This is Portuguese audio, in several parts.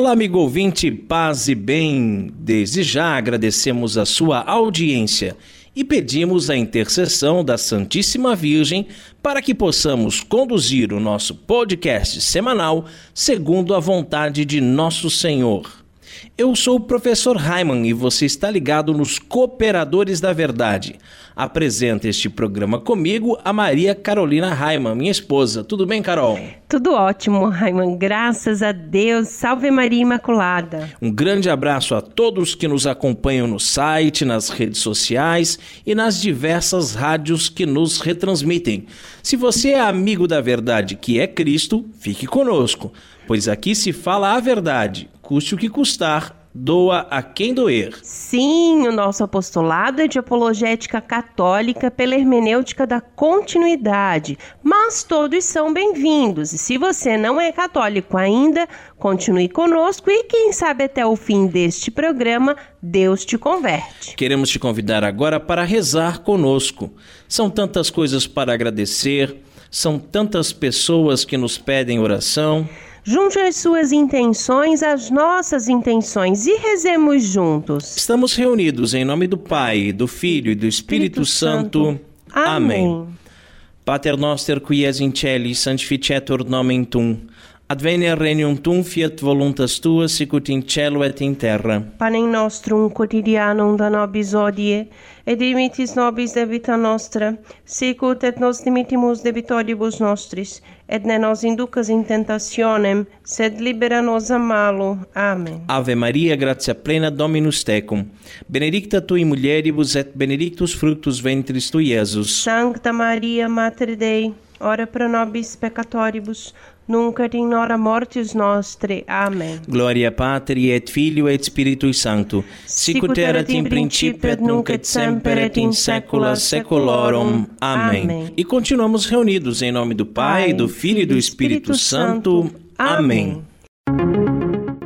Olá, amigo ouvinte, paz e bem. Desde já agradecemos a sua audiência e pedimos a intercessão da Santíssima Virgem para que possamos conduzir o nosso podcast semanal segundo a vontade de nosso Senhor. Eu sou o professor Raiman e você está ligado nos Cooperadores da Verdade. Apresenta este programa comigo a Maria Carolina Raiman, minha esposa. Tudo bem, Carol? Tudo ótimo, Raiman. Graças a Deus. Salve Maria Imaculada. Um grande abraço a todos que nos acompanham no site, nas redes sociais e nas diversas rádios que nos retransmitem. Se você é amigo da verdade que é Cristo, fique conosco, pois aqui se fala a verdade custe o que custar, doa a quem doer. Sim, o nosso apostolado é de apologética católica pela hermenêutica da continuidade, mas todos são bem-vindos. E se você não é católico ainda, continue conosco e quem sabe até o fim deste programa, Deus te converte. Queremos te convidar agora para rezar conosco. São tantas coisas para agradecer, são tantas pessoas que nos pedem oração. Junte as suas intenções às nossas intenções e rezemos juntos. Estamos reunidos em nome do Pai, do Filho e do Espírito, Espírito Santo. Santo. Amém. Amém. Pater noster qui es in celi, sanctificetur nomen tum. Advenia regnum tum, fiat voluntas tua, sicut in cielo et in terra. Panem nostrum quotidianum da nobis odie, et dimitis nobis debita nostra, sicut et nos dimittimus debitoribus nostris, et ne nos inducas in tentationem, sed libera nos a malo. Amen. Ave Maria, gratia plena, Dominus tecum. Benedicta tui mulieribus et benedictus fructus ventris tui, Iesus. Sancta Maria, Mater Dei, ora pro nobis peccatoribus, nunc et in hora mortis nostre. Amen. Gloria Patri et Filio et Spiritui Sancto, sicut erat in principio et nunc et semper et in saecula saeculorum. Amém. Amém. E continuamos reunidos em nome do Pai, Pai do Filho e do Espírito, Espírito Santo. Amém.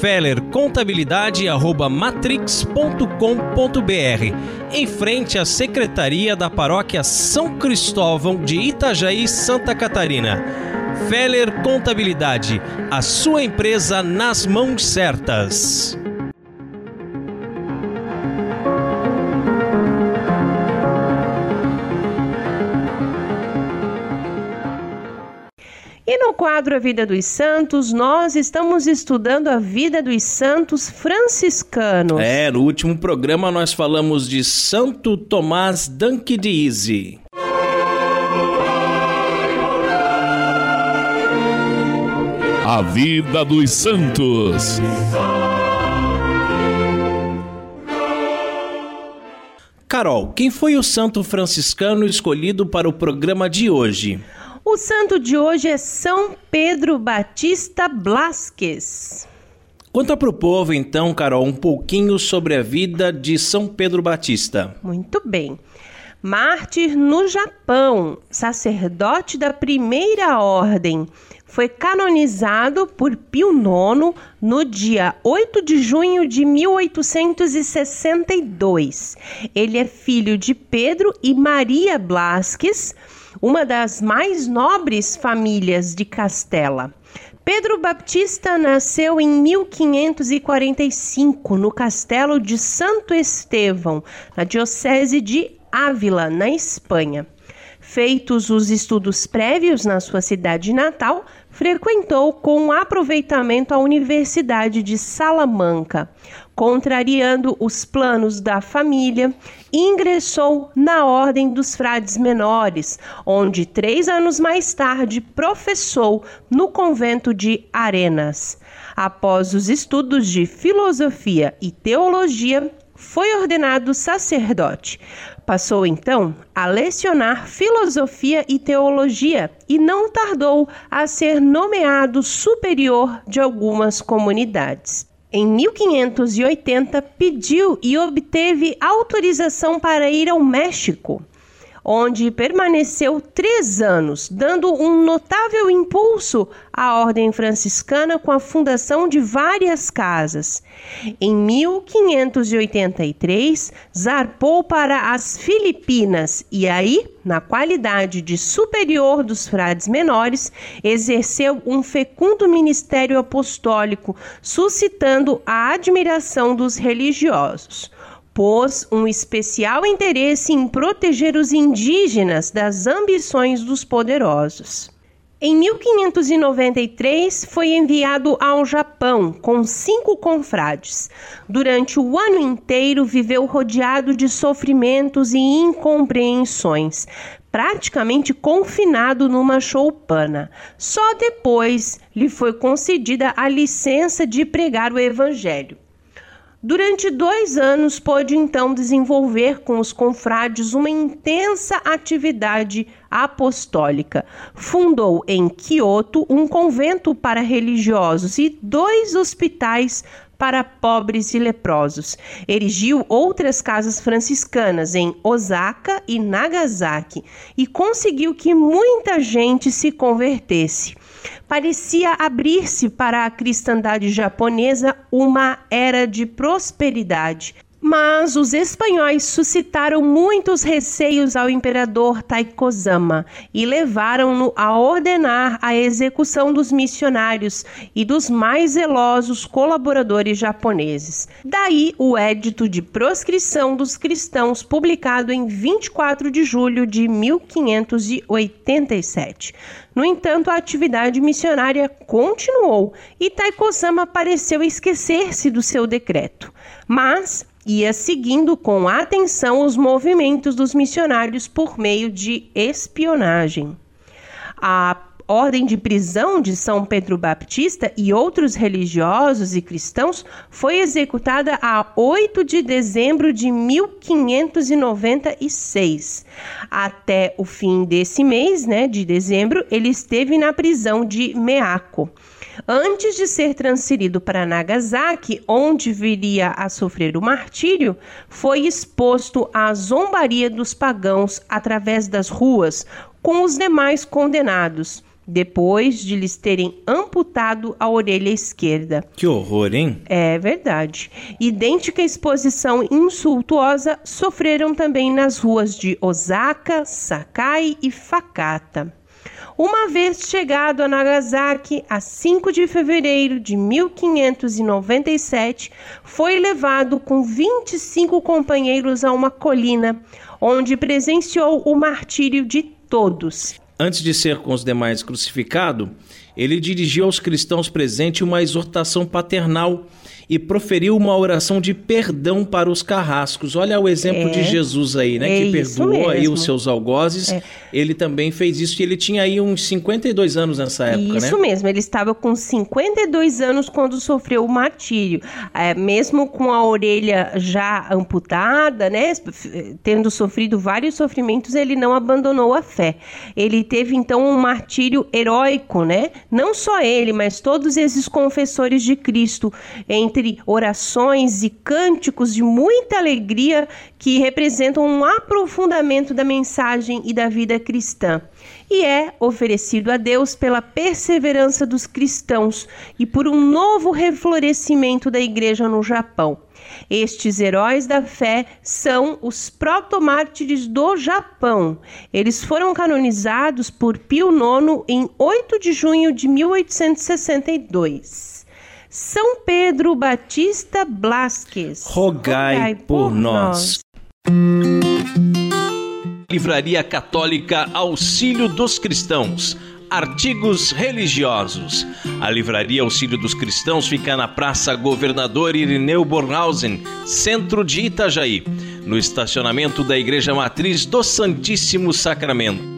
Feller Contabilidade arroba matrix.com.br. Em frente à Secretaria da Paróquia São Cristóvão de Itajaí, Santa Catarina. Feller Contabilidade, a sua empresa nas mãos certas. E no quadro A Vida dos Santos, nós estamos estudando a vida dos santos franciscanos. É, no último programa nós falamos de Santo Tomás d'Anquidise. A Vida dos Santos. Carol, quem foi o santo franciscano escolhido para o programa de hoje? O santo de hoje é São Pedro Batista Blasques. Conta para o povo, então, Carol, um pouquinho sobre a vida de São Pedro Batista. Muito bem. Mártir no Japão, sacerdote da primeira ordem, foi canonizado por Pio IX no dia 8 de junho de 1862. Ele é filho de Pedro e Maria Blasques uma das mais nobres famílias de Castela. Pedro Baptista nasceu em 1545 no castelo de Santo Estevão, na diocese de Ávila, na Espanha. Feitos os estudos prévios na sua cidade natal, frequentou com aproveitamento a Universidade de Salamanca. contrariando os planos da família, ingressou na Ordem dos Frades Menores, onde três anos mais tarde professou no convento de Arenas. Após os estudos de filosofia e teologia, foi ordenado sacerdote. Passou então a lecionar filosofia e teologia e não tardou a ser nomeado superior de algumas comunidades. Em 1580, pediu e obteve autorização para ir ao México onde permaneceu três anos, dando um notável impulso à ordem franciscana com a fundação de várias casas. Em 1583, zarpou para as Filipinas e aí, na qualidade de superior dos frades menores, exerceu um fecundo ministério apostólico, suscitando a admiração dos religiosos pôs um especial interesse em proteger os indígenas das ambições dos poderosos. Em 1593, foi enviado ao Japão com cinco confrades. Durante o ano inteiro, viveu rodeado de sofrimentos e incompreensões, praticamente confinado numa choupana. Só depois lhe foi concedida a licença de pregar o Evangelho. Durante dois anos, pôde então desenvolver com os confrades uma intensa atividade apostólica. Fundou em Kyoto um convento para religiosos e dois hospitais para pobres e leprosos. Erigiu outras casas franciscanas em Osaka e Nagasaki e conseguiu que muita gente se convertesse parecia abrir-se para a cristandade japonesa uma era de prosperidade. Mas os espanhóis suscitaram muitos receios ao imperador Taikozama e levaram-no a ordenar a execução dos missionários e dos mais zelosos colaboradores japoneses. Daí o Edito de Proscrição dos Cristãos, publicado em 24 de julho de 1587. No entanto, a atividade missionária continuou e Taiko-sama pareceu esquecer-se do seu decreto. Mas ia seguindo com atenção os movimentos dos missionários por meio de espionagem. A ordem de prisão de São Pedro Baptista e outros religiosos e cristãos foi executada a 8 de dezembro de 1596. Até o fim desse mês, né, de dezembro, ele esteve na prisão de Meako. Antes de ser transferido para Nagasaki, onde viria a sofrer o martírio, foi exposto à zombaria dos pagãos através das ruas com os demais condenados depois de lhes terem amputado a orelha esquerda. Que horror, hein? É verdade. Idêntica exposição insultuosa sofreram também nas ruas de Osaka, Sakai e Fakata. Uma vez chegado a Nagasaki, a 5 de fevereiro de 1597, foi levado com 25 companheiros a uma colina, onde presenciou o martírio de todos. Antes de ser com os demais crucificado, ele dirigiu aos cristãos presentes uma exortação paternal e proferiu uma oração de perdão para os carrascos. Olha o exemplo é, de Jesus aí, né? É que perdoou aí os seus algozes. É. Ele também fez isso e ele tinha aí uns 52 anos nessa época, isso né? Isso mesmo, ele estava com 52 anos quando sofreu o martírio. É, mesmo com a orelha já amputada, né? Tendo sofrido vários sofrimentos, ele não abandonou a fé. Ele teve então um martírio heróico, né? Não só ele, mas todos esses confessores de Cristo, entre orações e cânticos de muita alegria que representam um aprofundamento da mensagem e da vida cristã. E é oferecido a Deus pela perseverança dos cristãos e por um novo reflorescimento da igreja no Japão. Estes heróis da fé são os protomártires do Japão. Eles foram canonizados por Pio IX em 8 de junho de 1862. São Pedro Batista Blasques, rogai, rogai por, por nós. nós. Livraria Católica Auxílio dos Cristãos artigos religiosos. A Livraria Auxílio dos Cristãos fica na Praça Governador Irineu Bornhausen, centro de Itajaí, no estacionamento da Igreja Matriz do Santíssimo Sacramento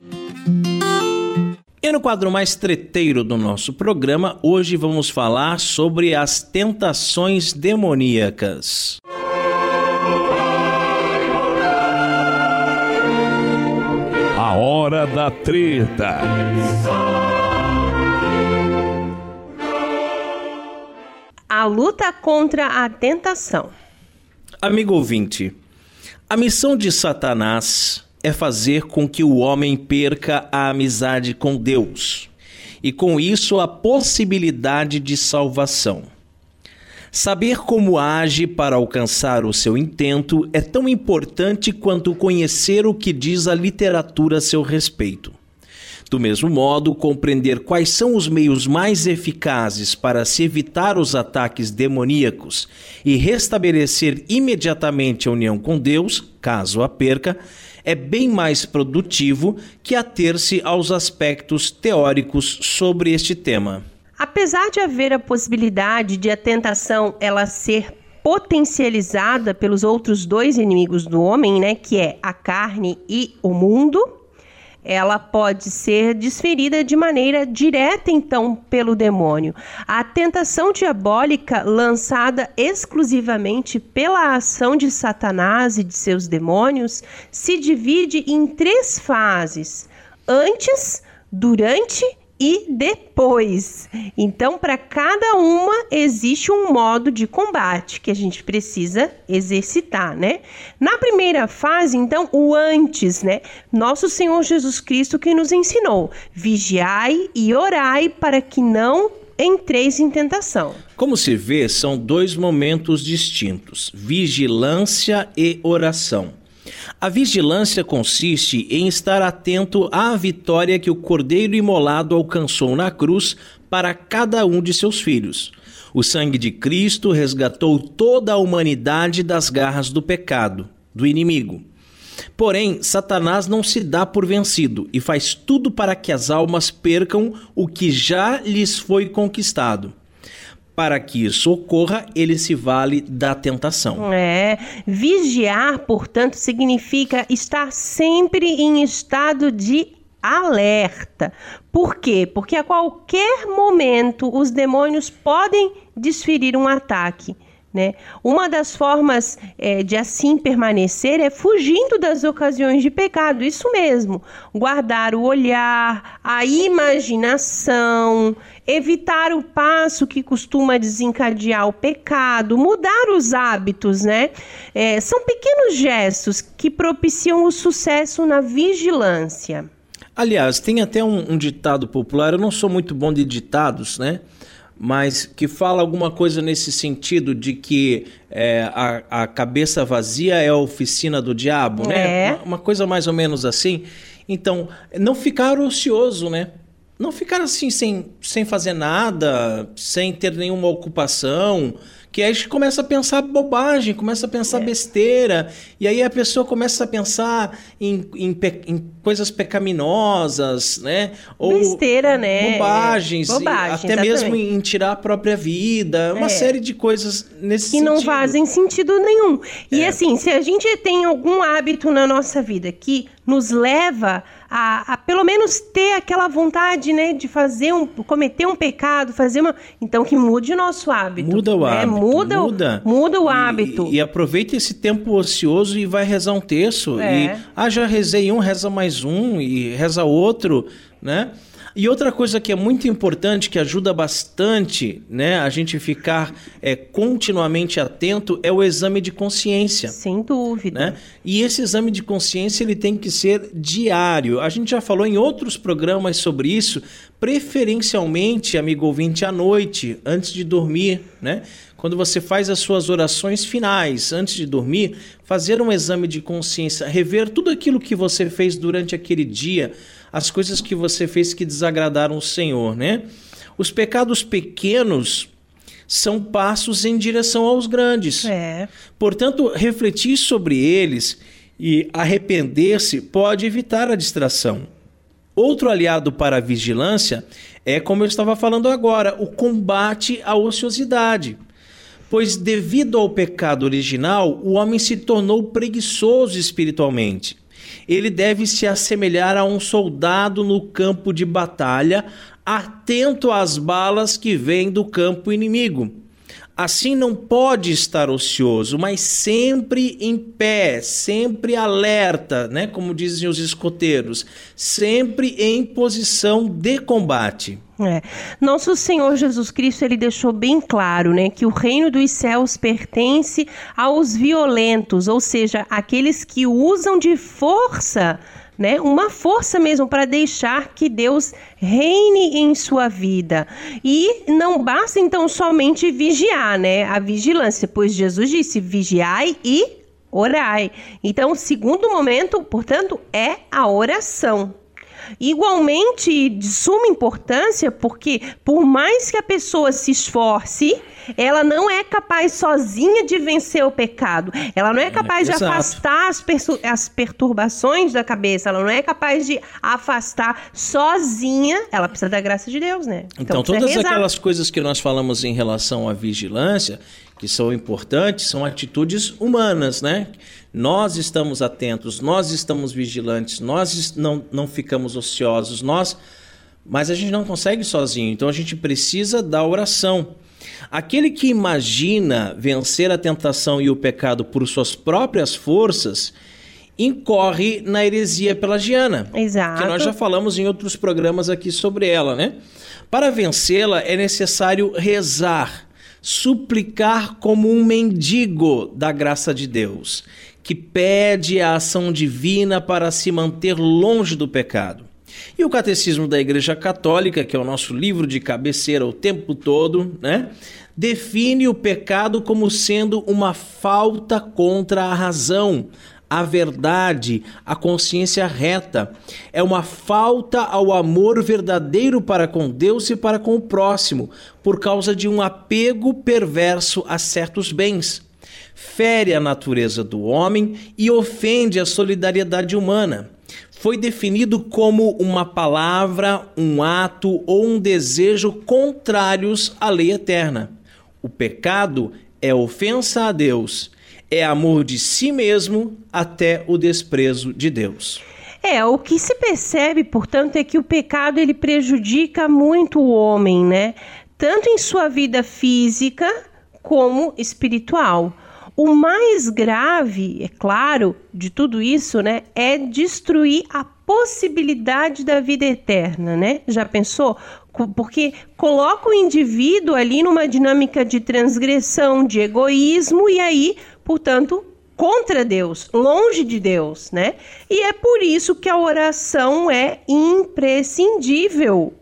E no quadro mais treteiro do nosso programa, hoje vamos falar sobre as tentações demoníacas. A hora da treta. A luta contra a tentação. Amigo ouvinte, a missão de Satanás é fazer com que o homem perca a amizade com Deus e, com isso, a possibilidade de salvação. Saber como age para alcançar o seu intento é tão importante quanto conhecer o que diz a literatura a seu respeito. Do mesmo modo, compreender quais são os meios mais eficazes para se evitar os ataques demoníacos e restabelecer imediatamente a união com Deus, caso a perca, é bem mais produtivo que ater-se aos aspectos teóricos sobre este tema. Apesar de haver a possibilidade de a tentação ela ser potencializada pelos outros dois inimigos do homem, né, que é a carne e o mundo, ela pode ser desferida de maneira direta, então, pelo demônio. A tentação diabólica, lançada exclusivamente pela ação de Satanás e de seus demônios, se divide em três fases: antes, durante e depois. Então, para cada uma existe um modo de combate que a gente precisa exercitar, né? Na primeira fase, então, o antes, né? Nosso Senhor Jesus Cristo que nos ensinou: vigiai e orai para que não entreis em tentação. Como se vê, são dois momentos distintos: vigilância e oração. A vigilância consiste em estar atento à vitória que o Cordeiro imolado alcançou na cruz para cada um de seus filhos. O sangue de Cristo resgatou toda a humanidade das garras do pecado, do inimigo. Porém, Satanás não se dá por vencido e faz tudo para que as almas percam o que já lhes foi conquistado. Para que isso ocorra, ele se vale da tentação. É, vigiar, portanto, significa estar sempre em estado de alerta. Por quê? Porque a qualquer momento os demônios podem desferir um ataque. Né? Uma das formas é, de assim permanecer é fugindo das ocasiões de pecado, isso mesmo, guardar o olhar, a imaginação, evitar o passo que costuma desencadear o pecado, mudar os hábitos, né? É, são pequenos gestos que propiciam o sucesso na vigilância. Aliás, tem até um, um ditado popular, eu não sou muito bom de ditados, né? Mas que fala alguma coisa nesse sentido de que é, a, a cabeça vazia é a oficina do diabo, né? É. Uma, uma, coisa mais ou menos assim. Então, não ficar ocioso, né? Não ficar assim sem, sem fazer nada, sem ter nenhuma ocupação que aí a gente começa a pensar bobagem, começa a pensar é. besteira, e aí a pessoa começa a pensar em, em, em coisas pecaminosas, né? Ou besteira, né? Bobagens, Bobagem, até exatamente. mesmo em tirar a própria vida, uma é. série de coisas nesse que sentido. não fazem sentido nenhum. E é. assim, se a gente tem algum hábito na nossa vida que nos leva a, a, pelo menos ter aquela vontade, né, de fazer um, cometer um pecado, fazer uma, então que mude o nosso hábito. Muda o né? hábito. Muda, muda, muda o hábito. E, e aproveita esse tempo ocioso e vai rezar um terço. É. E, ah, já rezei um, reza mais um e reza outro, né? E outra coisa que é muito importante, que ajuda bastante né, a gente ficar é, continuamente atento, é o exame de consciência. Sem dúvida. Né? E esse exame de consciência ele tem que ser diário. A gente já falou em outros programas sobre isso, preferencialmente, amigo ouvinte, à noite, antes de dormir, né? Quando você faz as suas orações finais antes de dormir, fazer um exame de consciência, rever tudo aquilo que você fez durante aquele dia, as coisas que você fez que desagradaram o Senhor, né? Os pecados pequenos são passos em direção aos grandes. É. Portanto, refletir sobre eles e arrepender-se pode evitar a distração. Outro aliado para a vigilância é, como eu estava falando agora, o combate à ociosidade. Pois, devido ao pecado original, o homem se tornou preguiçoso espiritualmente ele deve se assemelhar a um soldado no campo de batalha, atento às balas que vêm do campo inimigo. Assim não pode estar ocioso, mas sempre em pé, sempre alerta, né? Como dizem os escoteiros, sempre em posição de combate. É. Nosso Senhor Jesus Cristo ele deixou bem claro, né, que o reino dos céus pertence aos violentos, ou seja, aqueles que usam de força né? Uma força mesmo para deixar que Deus reine em sua vida. E não basta então somente vigiar, né? A vigilância, pois Jesus disse: vigiai e orai. Então, o segundo momento, portanto, é a oração. Igualmente de suma importância, porque por mais que a pessoa se esforce, ela não é capaz sozinha de vencer o pecado. Ela não é capaz é, de afastar as, as perturbações da cabeça. Ela não é capaz de afastar sozinha. Ela precisa da graça de Deus, né? Então, então todas rezar. aquelas coisas que nós falamos em relação à vigilância, que são importantes, são atitudes humanas, né? Nós estamos atentos, nós estamos vigilantes, nós não, não ficamos ociosos, nós. Mas a gente não consegue sozinho, então a gente precisa da oração. Aquele que imagina vencer a tentação e o pecado por suas próprias forças incorre na heresia pelagiana. Exato. Que nós já falamos em outros programas aqui sobre ela, né? Para vencê-la é necessário rezar, suplicar como um mendigo da graça de Deus que pede a ação divina para se manter longe do pecado. E o Catecismo da Igreja Católica, que é o nosso livro de cabeceira o tempo todo, né? Define o pecado como sendo uma falta contra a razão, a verdade, a consciência reta. É uma falta ao amor verdadeiro para com Deus e para com o próximo, por causa de um apego perverso a certos bens fere a natureza do homem e ofende a solidariedade humana. Foi definido como uma palavra, um ato ou um desejo contrários à lei eterna. O pecado é ofensa a Deus, é amor de si mesmo até o desprezo de Deus. É, o que se percebe, portanto, é que o pecado ele prejudica muito o homem, né? Tanto em sua vida física como espiritual. O mais grave, é claro, de tudo isso, né, é destruir a possibilidade da vida eterna, né? Já pensou? Porque coloca o indivíduo ali numa dinâmica de transgressão, de egoísmo e aí, portanto, contra Deus, longe de Deus, né? E é por isso que a oração é imprescindível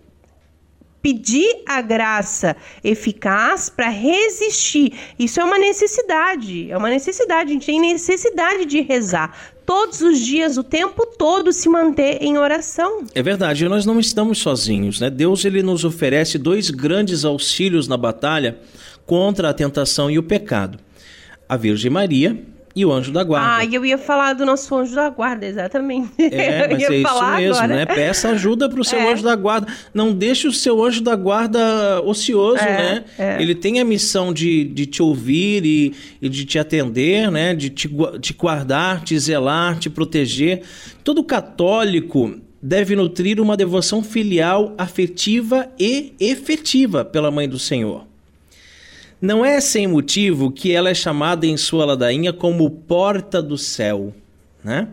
pedir a graça eficaz para resistir. Isso é uma necessidade, é uma necessidade, a gente tem necessidade de rezar todos os dias, o tempo todo se manter em oração. É verdade, nós não estamos sozinhos, né? Deus ele nos oferece dois grandes auxílios na batalha contra a tentação e o pecado. A Virgem Maria e o anjo da guarda. Ah, eu ia falar do nosso anjo da guarda, exatamente. É, mas é isso mesmo, agora. né? Peça ajuda para o seu é. anjo da guarda. Não deixe o seu anjo da guarda ocioso, é, né? É. Ele tem a missão de, de te ouvir e, e de te atender, né? De te, te guardar, te zelar, te proteger. Todo católico deve nutrir uma devoção filial, afetiva e efetiva pela Mãe do Senhor. Não é sem motivo que ela é chamada em sua ladainha como porta do céu, né?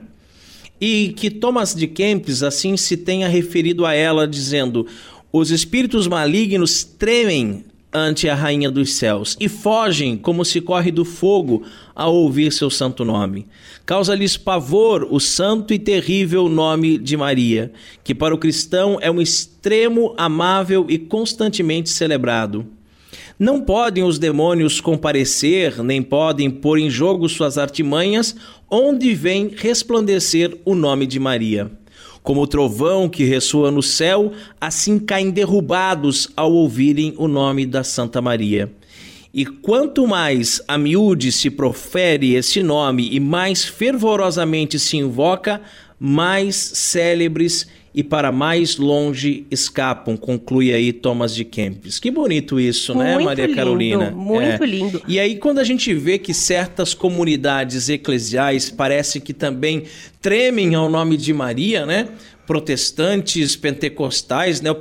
e que Thomas de Kempis assim se tenha referido a ela, dizendo: Os espíritos malignos tremem ante a rainha dos céus e fogem como se corre do fogo ao ouvir seu santo nome. Causa-lhes pavor o santo e terrível nome de Maria, que para o cristão é um extremo amável e constantemente celebrado. Não podem os demônios comparecer, nem podem pôr em jogo suas artimanhas, onde vem resplandecer o nome de Maria. Como o trovão que ressoa no céu, assim caem derrubados ao ouvirem o nome da Santa Maria. E quanto mais a miúde se profere esse nome e mais fervorosamente se invoca, mais célebres e para mais longe escapam, conclui aí Thomas de Kempis. Que bonito isso, né, muito Maria lindo, Carolina? Muito é. lindo. E aí, quando a gente vê que certas comunidades eclesiais parece que também tremem ao nome de Maria, né? Protestantes, pentecostais, né? O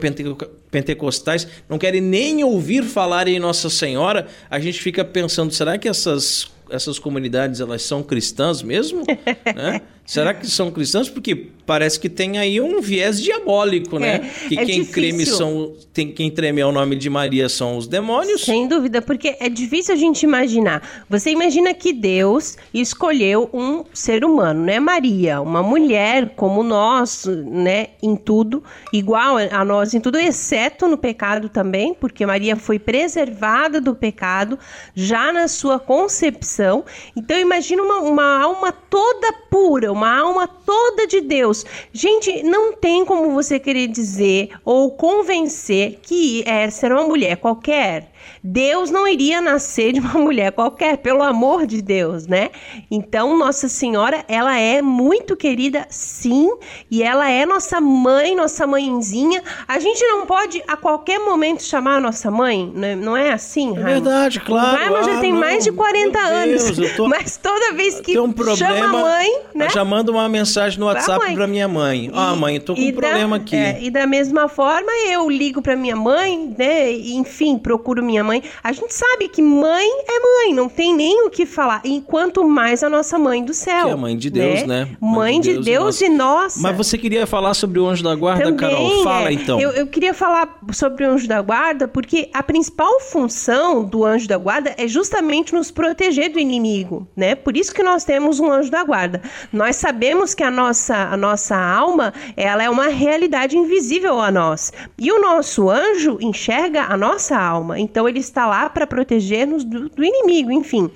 pentecostais não querem nem ouvir falar em Nossa Senhora, a gente fica pensando, será que essas essas comunidades elas são cristãs mesmo? né? Será que são cristãs? Porque parece que tem aí um viés diabólico, né? É, que é quem creme são tem quem treme ao nome de Maria são os demônios. Sem dúvida, porque é difícil a gente imaginar. Você imagina que Deus escolheu um ser humano, né? Maria, uma mulher como nós, né? Em tudo, igual a nós em tudo, exceto no pecado também, porque Maria foi preservada do pecado já na sua concepção. Então imagina uma, uma alma toda pura uma alma toda de Deus. Gente, não tem como você querer dizer ou convencer que essa era uma mulher qualquer. Deus não iria nascer de uma mulher qualquer, pelo amor de Deus, né? Então, Nossa Senhora, ela é muito querida, sim, e ela é nossa mãe, nossa mãezinha. A gente não pode a qualquer momento chamar a nossa mãe, né? não é assim, Raima? É verdade, claro. Raima já ah, tem não, mais de 40 anos, Deus, tô... mas toda vez que um problema, chama a mãe, né? Já manda uma mensagem no WhatsApp para minha mãe. Ó, oh, mãe, tô com um problema aqui. É, e da mesma forma, eu ligo para minha mãe, né? Enfim, procuro minha mãe mãe. A gente sabe que mãe é mãe, não tem nem o que falar. Enquanto mais a nossa mãe do céu. Que é a mãe de Deus, né? né? Mãe, de Deus, Deus e, nossa. Mas você queria falar sobre o anjo da guarda, Também, Carol? Fala é. então. Eu, eu queria falar sobre o anjo da guarda porque a principal função do anjo da guarda é justamente nos proteger do inimigo, né? Por isso que nós temos um anjo da guarda. Nós sabemos que a nossa, a nossa alma, ela é uma realidade invisível a nós. E o nosso anjo enxerga a nossa alma. Então ele está lá para proteger-nos do, do, inimigo, enfim.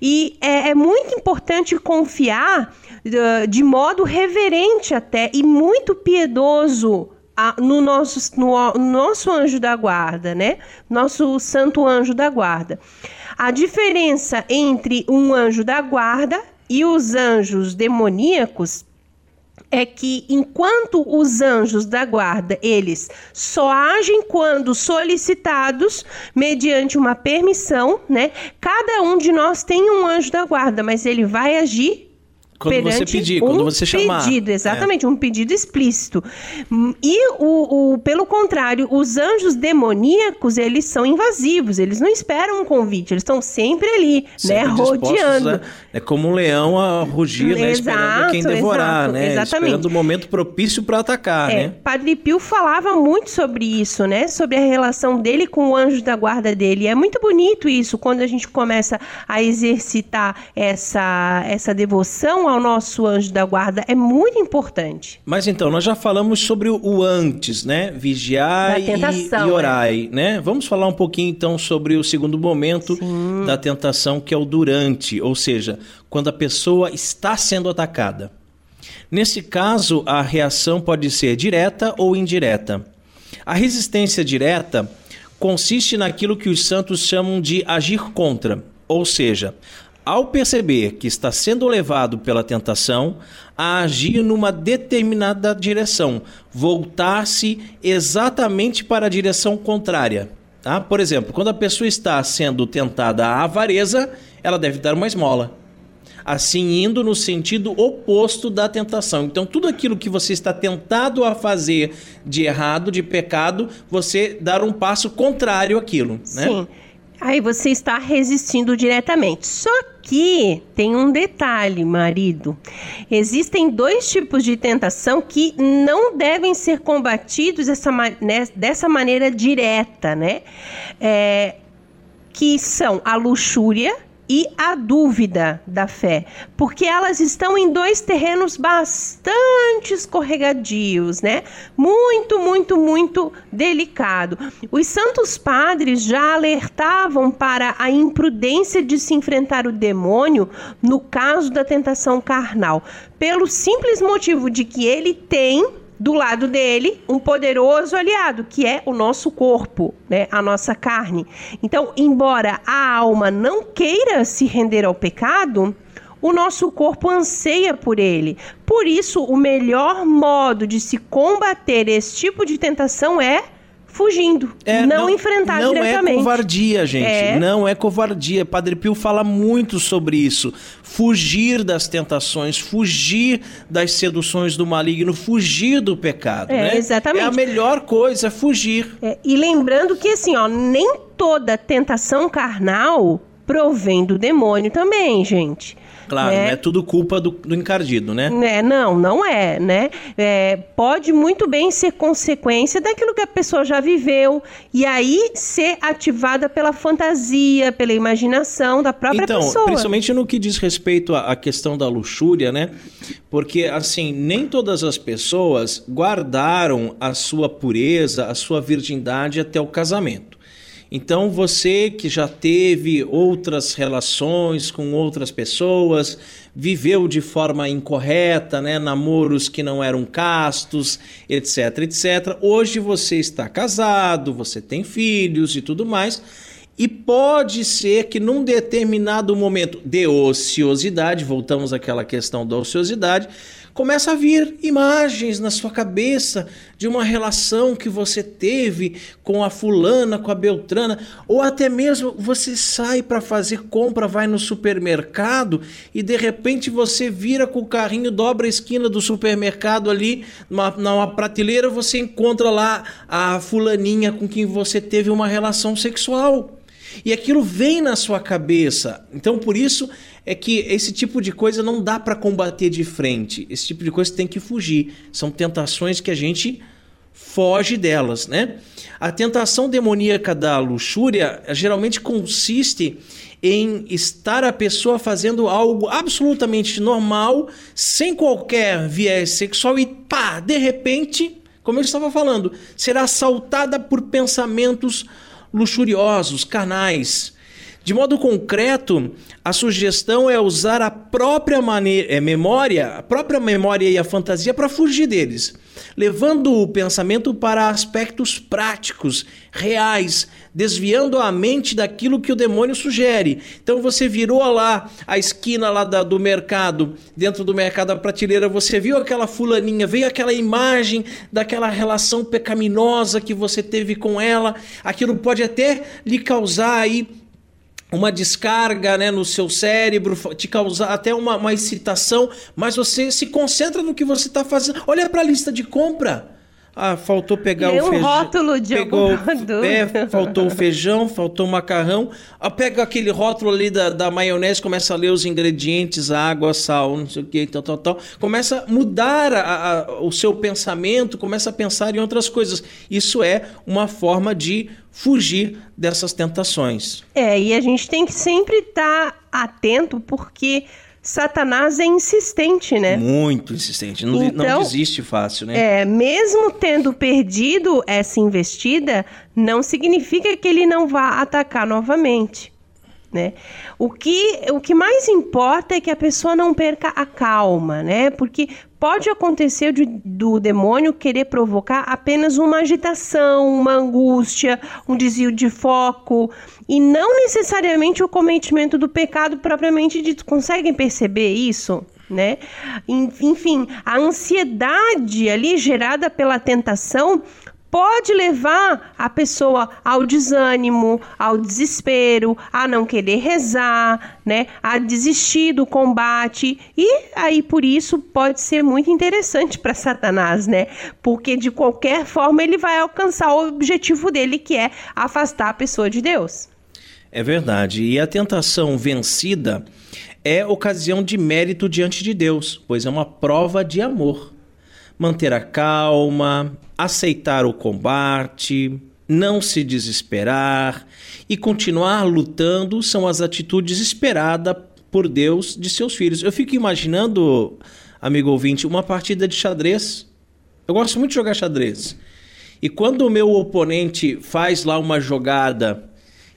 E é, é muito importante confiar uh, de modo reverente até e muito piedoso no nosso, no, no nosso anjo da guarda, né? Nosso santo anjo da guarda. A diferença entre um anjo da guarda e os anjos demoníacos é que enquanto os anjos da guarda, eles só agem quando solicitados mediante uma permissão, né? Cada um de nós tem um anjo da guarda, mas ele vai agir quando você pedir, um quando você chamar. pedido, exatamente, é. um pedido explícito. E, o, o, pelo contrário, os anjos demoníacos, eles são invasivos, eles não esperam um convite, eles estão sempre ali, né, sempre né, rodeando. é como um leão a rugir, né, exato, esperando quem devorar, exato, né, exatamente. esperando o momento propício para atacar, é, né. Padre Pio falava muito sobre isso, né, sobre a relação dele com o anjo da guarda dele. É muito bonito isso, quando a gente começa a exercitar essa, essa devoção ao nosso anjo da guarda é muito importante. Mas então, nós já falamos sobre o antes, né? Vigiai tentação, e, e orai, é. né? Vamos falar um pouquinho então sobre o segundo momento Sim. da tentação, que é o durante, ou seja, quando a pessoa está sendo atacada. Nesse caso, a reação pode ser direta ou indireta. A resistência direta consiste naquilo que os santos chamam de agir contra, ou seja, ao perceber que está sendo levado pela tentação a agir numa determinada direção, voltar-se exatamente para a direção contrária. Tá? Por exemplo, quando a pessoa está sendo tentada à avareza, ela deve dar uma esmola. Assim, indo no sentido oposto da tentação. Então, tudo aquilo que você está tentado a fazer de errado, de pecado, você dar um passo contrário àquilo. Né? Aí você está resistindo diretamente. Só aqui tem um detalhe, marido. Existem dois tipos de tentação que não devem ser combatidos dessa, né, dessa maneira direta, né? É, que são a luxúria e a dúvida da fé, porque elas estão em dois terrenos bastante escorregadios, né? Muito, muito, muito delicado. Os santos padres já alertavam para a imprudência de se enfrentar o demônio no caso da tentação carnal, pelo simples motivo de que ele tem do lado dele um poderoso aliado, que é o nosso corpo, né, a nossa carne. Então, embora a alma não queira se render ao pecado, o nosso corpo anseia por ele. Por isso, o melhor modo de se combater esse tipo de tentação é fugindo, é, não, não, enfrentar não é diretamente. Não é covardia, gente. É. Não é covardia. Padre Pio fala muito sobre isso. Fugir das tentações, fugir das seduções do maligno, fugir do pecado. É, né? exatamente. É a melhor coisa, é fugir. É, e lembrando que assim, ó, nem toda tentação carnal provém do demônio também, gente. Claro, né? não é tudo culpa do, do encardido, né? É, não, não é, né? É, pode muito bem ser consequência daquilo que a pessoa já viveu e aí ser ativada pela fantasia, pela imaginação da própria então, pessoa. Principalmente no que diz respeito à questão da luxúria, né? Porque, assim, nem todas as pessoas guardaram a sua pureza, a sua virgindade até o casamento. Então você que já teve outras relações com outras pessoas, viveu de forma incorreta, né, namoros que não eram castos, etc, etc. Hoje você está casado, você tem filhos e tudo mais. E pode ser que num determinado momento de ociosidade, voltamos àquela questão da ociosidade, começa a vir imagens na sua cabeça de uma relação que você teve com a fulana, com a beltrana, ou até mesmo você sai para fazer compra, vai no supermercado e de repente você vira com o carrinho, dobra a esquina do supermercado ali, numa, numa prateleira, você encontra lá a fulaninha com quem você teve uma relação sexual. E aquilo vem na sua cabeça. Então, por isso é que esse tipo de coisa não dá para combater de frente. Esse tipo de coisa tem que fugir. São tentações que a gente foge delas, né? A tentação demoníaca da luxúria geralmente consiste em estar a pessoa fazendo algo absolutamente normal, sem qualquer viés sexual e pá, de repente, como eu estava falando, será assaltada por pensamentos luxuriosos, canais. De modo concreto, a sugestão é usar a própria maneira, é, memória, a própria memória e a fantasia para fugir deles, levando o pensamento para aspectos práticos, reais, desviando a mente daquilo que o demônio sugere. Então você virou lá a esquina lá da, do mercado, dentro do mercado da prateleira, você viu aquela fulaninha, veio aquela imagem daquela relação pecaminosa que você teve com ela, aquilo pode até lhe causar aí uma descarga né, no seu cérebro, te causar até uma, uma excitação, mas você se concentra no que você está fazendo. Olha para a lista de compra. Ah, faltou pegar Lê o feijão. rótulo de pegou, é, faltou o feijão, faltou o macarrão. Ah, pega aquele rótulo ali da, da maionese, começa a ler os ingredientes, água, sal, não sei o que, tal, tal, tal. Começa a mudar a, a, o seu pensamento, começa a pensar em outras coisas. Isso é uma forma de fugir dessas tentações. É, e a gente tem que sempre estar tá atento, porque Satanás é insistente, né? Muito insistente. Não, então, não desiste fácil, né? É, mesmo tendo perdido essa investida, não significa que ele não vá atacar novamente. Né? O, que, o que mais importa é que a pessoa não perca a calma, né? Porque pode acontecer de, do demônio querer provocar apenas uma agitação, uma angústia, um desvio de foco e não necessariamente o cometimento do pecado propriamente dito. Conseguem perceber isso? Né? Enfim, a ansiedade ali gerada pela tentação pode levar a pessoa ao desânimo, ao desespero, a não querer rezar, né, a desistir do combate. E aí por isso pode ser muito interessante para Satanás, né? Porque de qualquer forma ele vai alcançar o objetivo dele, que é afastar a pessoa de Deus. É verdade. E a tentação vencida é ocasião de mérito diante de Deus, pois é uma prova de amor. Manter a calma, aceitar o combate, não se desesperar e continuar lutando são as atitudes esperadas por Deus de seus filhos. Eu fico imaginando, amigo ouvinte, uma partida de xadrez. Eu gosto muito de jogar xadrez. E quando o meu oponente faz lá uma jogada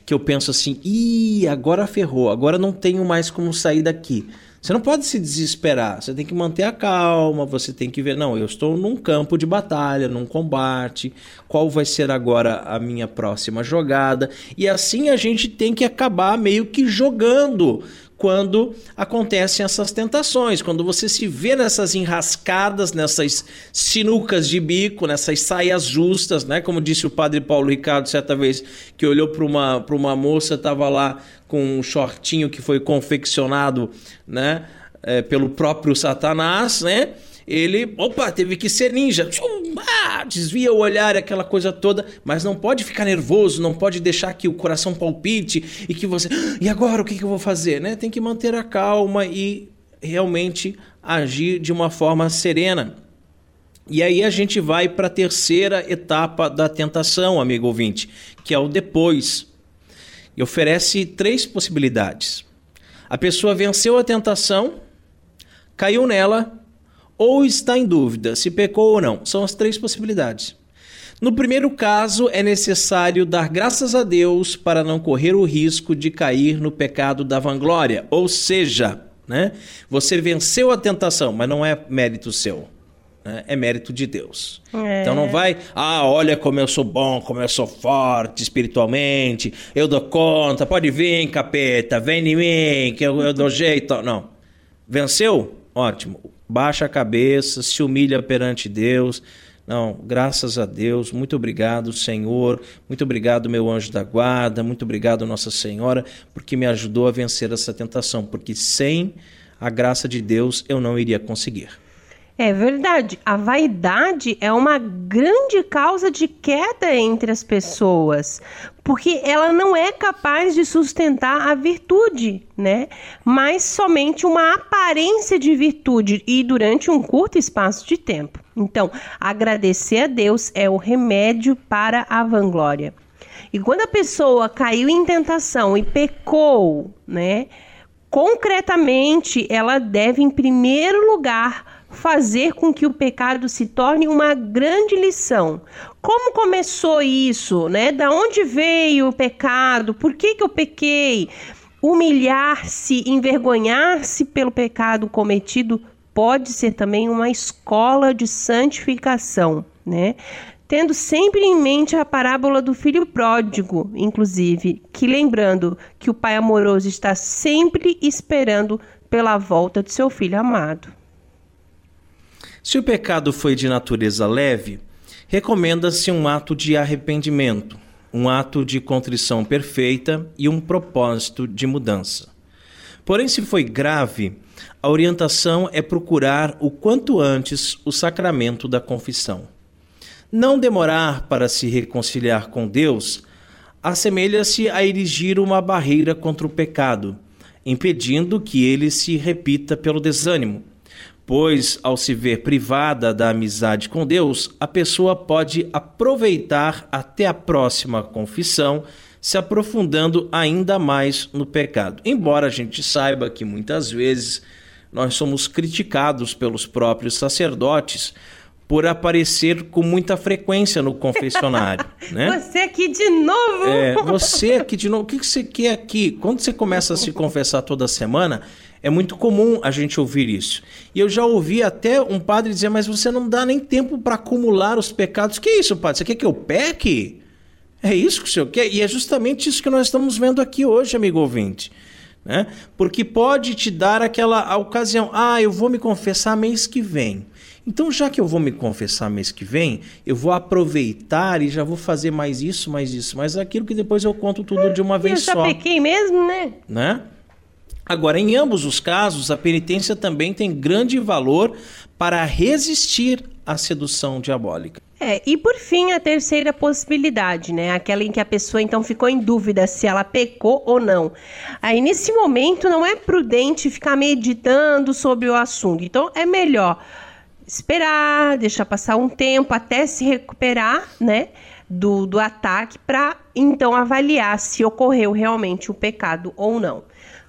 que eu penso assim, ih, agora ferrou, agora não tenho mais como sair daqui. Você não pode se desesperar, você tem que manter a calma, você tem que ver, não, eu estou num campo de batalha, num combate, qual vai ser agora a minha próxima jogada? E assim a gente tem que acabar meio que jogando quando acontecem essas tentações, quando você se vê nessas enrascadas, nessas sinucas de bico, nessas saias justas, né? Como disse o padre Paulo Ricardo certa vez, que olhou para uma, uma moça, estava lá com um shortinho que foi confeccionado, né? É, pelo próprio Satanás, né? Ele, opa, teve que ser ninja. Desvia o olhar, aquela coisa toda, mas não pode ficar nervoso, não pode deixar que o coração palpite e que você, ah, e agora o que, que eu vou fazer, né? Tem que manter a calma e realmente agir de uma forma serena. E aí a gente vai para a terceira etapa da tentação, amigo ouvinte, que é o depois. E oferece três possibilidades. A pessoa venceu a tentação, caiu nela ou está em dúvida se pecou ou não. São as três possibilidades. No primeiro caso, é necessário dar graças a Deus para não correr o risco de cair no pecado da vanglória. Ou seja, né, você venceu a tentação, mas não é mérito seu. Né, é mérito de Deus. É. Então não vai, ah, olha como eu sou bom, como eu sou forte espiritualmente, eu dou conta, pode vir, capeta, vem em mim, que eu, eu dou jeito. Não. Venceu? Ótimo baixa a cabeça, se humilha perante Deus. Não, graças a Deus, muito obrigado, Senhor, muito obrigado, meu anjo da guarda, muito obrigado, Nossa Senhora, porque me ajudou a vencer essa tentação, porque sem a graça de Deus eu não iria conseguir. É verdade. A vaidade é uma grande causa de queda entre as pessoas, porque ela não é capaz de sustentar a virtude, né? Mas somente uma aparência de virtude e durante um curto espaço de tempo. Então, agradecer a Deus é o remédio para a vanglória. E quando a pessoa caiu em tentação e pecou, né? Concretamente, ela deve, em primeiro lugar, fazer com que o pecado se torne uma grande lição. Como começou isso, né? Da onde veio o pecado? Por que, que eu pequei? Humilhar-se, envergonhar-se pelo pecado cometido pode ser também uma escola de santificação, né? Tendo sempre em mente a parábola do filho pródigo, inclusive, que lembrando que o pai amoroso está sempre esperando pela volta de seu filho amado. Se o pecado foi de natureza leve, recomenda-se um ato de arrependimento, um ato de contrição perfeita e um propósito de mudança. Porém, se foi grave, a orientação é procurar o quanto antes o sacramento da confissão. Não demorar para se reconciliar com Deus assemelha-se a erigir uma barreira contra o pecado, impedindo que ele se repita pelo desânimo pois, ao se ver privada da amizade com Deus, a pessoa pode aproveitar até a próxima confissão, se aprofundando ainda mais no pecado. Embora a gente saiba que muitas vezes nós somos criticados pelos próprios sacerdotes por aparecer com muita frequência no confessionário, né? Você aqui de novo! É, você aqui de novo. O que você quer aqui? Quando você começa a se confessar toda semana, é muito comum a gente ouvir isso. E eu já ouvi até um padre dizer, mas você não dá nem tempo para acumular os pecados. Que isso, padre? Você quer que eu peque? É isso que o senhor quer? E é justamente isso que nós estamos vendo aqui hoje, amigo ouvinte. Né? Porque pode te dar aquela ocasião. Ah, eu vou me confessar mês que vem. Então, já que eu vou me confessar mês que vem, eu vou aproveitar e já vou fazer mais isso, mais isso, mais aquilo, que depois eu conto tudo de uma vez só. Eu já pequei mesmo, né? Né? Agora, em ambos os casos, a penitência também tem grande valor para resistir à sedução diabólica. É, e por fim, a terceira possibilidade, né? Aquela em que a pessoa então ficou em dúvida se ela pecou ou não. Aí nesse momento não é prudente ficar meditando sobre o assunto. Então é melhor esperar, deixar passar um tempo até se recuperar, né? Do, do ataque para então avaliar se ocorreu realmente o pecado ou não.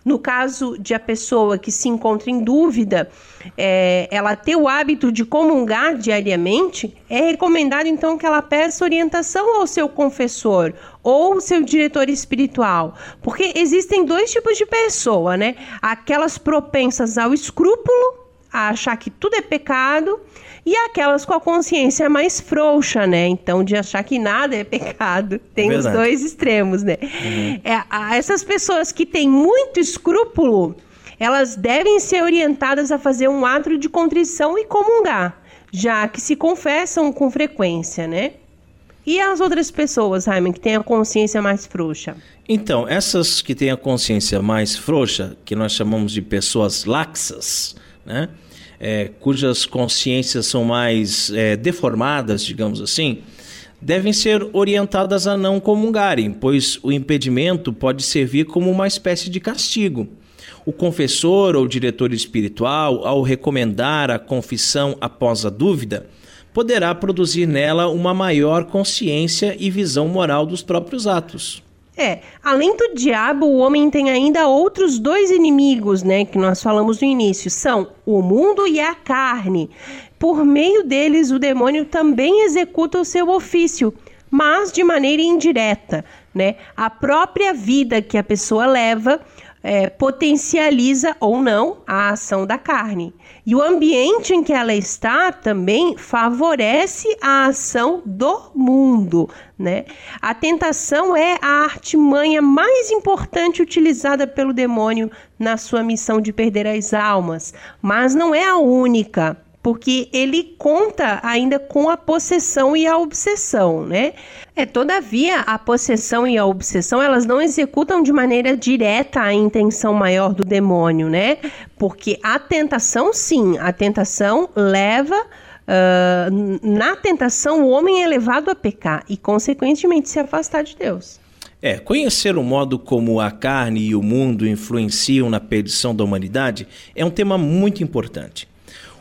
No caso de a pessoa que se encontra em dúvida, é, ela ter o hábito de comungar diariamente, é recomendado então que ela peça orientação ao seu confessor ou seu diretor espiritual, porque existem dois tipos de pessoa, né? Aquelas propensas ao escrúpulo, a achar que tudo é pecado e aquelas com a consciência mais frouxa, né? Então, de achar que nada é pecado. Tem Verdade. os dois extremos, né? Uhum. É, essas pessoas que têm muito escrúpulo, elas devem ser orientadas a fazer um ato de contrição e comungar, já que se confessam com frequência, né? E as outras pessoas, Raimon, que têm a consciência mais frouxa? Então, essas que têm a consciência mais frouxa, que nós chamamos de pessoas laxas, né? É, cujas consciências são mais é, deformadas, digamos assim, devem ser orientadas a não comungarem, pois o impedimento pode servir como uma espécie de castigo. O confessor ou diretor espiritual, ao recomendar a confissão após a dúvida, poderá produzir nela uma maior consciência e visão moral dos próprios atos. É, além do diabo, o homem tem ainda outros dois inimigos, né, que nós falamos no início, são o mundo e a carne. Por meio deles, o demônio também executa o seu ofício, mas de maneira indireta, né? A própria vida que a pessoa leva é, potencializa ou não a ação da carne. E o ambiente em que ela está também favorece a ação do mundo. Né? A tentação é a artimanha mais importante utilizada pelo demônio na sua missão de perder as almas, mas não é a única porque ele conta ainda com a possessão e a obsessão, né? É, todavia, a possessão e a obsessão, elas não executam de maneira direta a intenção maior do demônio, né? Porque a tentação, sim, a tentação leva Uh, na tentação, o homem é levado a pecar e, consequentemente, se afastar de Deus. É, conhecer o modo como a carne e o mundo influenciam na perdição da humanidade é um tema muito importante.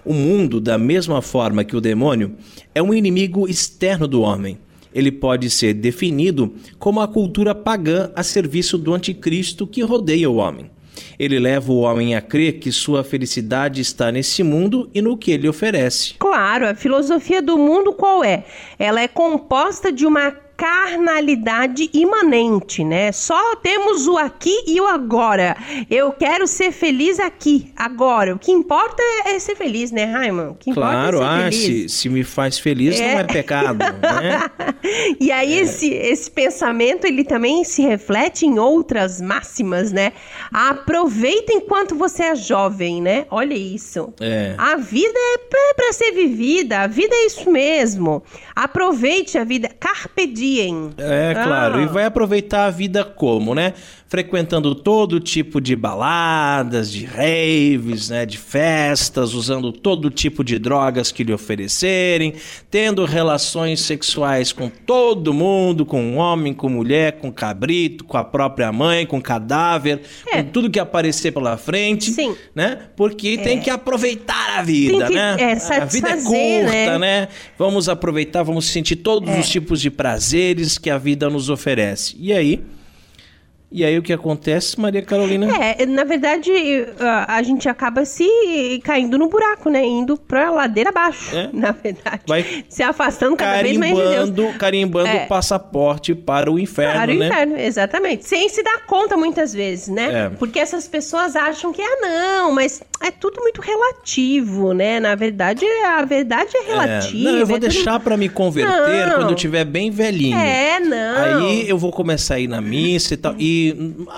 O mundo, da mesma forma que o demônio, é um inimigo externo do homem. Ele pode ser definido como a cultura pagã a serviço do anticristo que rodeia o homem. Ele leva o homem a crer que sua felicidade está nesse mundo e no que ele oferece. Claro, a filosofia do mundo qual é? Ela é composta de uma carnalidade imanente, né? Só temos o aqui e o agora. Eu quero ser feliz aqui, agora. O que importa é, é ser feliz, né, Raimon? claro, é ah, se, se me faz feliz é. não é pecado, né? e aí é. esse, esse pensamento, ele também se reflete em outras máximas, né? Aproveita enquanto você é jovem, né? Olha isso. É. A vida é para ser vivida, a vida é isso mesmo. Aproveite a vida, carpe diem diem. É, claro. Ah. E vai aproveitar a vida como, né? Frequentando todo tipo de baladas, de raves, né, de festas, usando todo tipo de drogas que lhe oferecerem, tendo relações sexuais com todo mundo, com homem, com mulher, com cabrito, com a própria mãe, com cadáver, é. com tudo que aparecer pela frente, Sim. né? Porque é. tem que aproveitar a vida, que, né? É, a vida é curta, né? né? Vamos aproveitar, vamos sentir todos é. os tipos de prazeres que a vida nos oferece. E aí, e aí o que acontece, Maria Carolina? É, na verdade, a, gente acaba se caindo no buraco, né? Indo pra ladeira abaixo, é. na verdade. Vai se afastando cada vez mais de Deus. Carimbando é. o passaporte para o inferno, Para o né? inferno, exatamente. Sem se dar conta muitas vezes, né? É. Porque essas pessoas acham que, ah, não, mas é tudo muito relativo, né? Na verdade, a verdade é relativa. Não, eu vou é deixar tudo... para me converter não. quando eu tiver bem velhinho. É, não. Aí eu vou começar a ir na missa e tal. E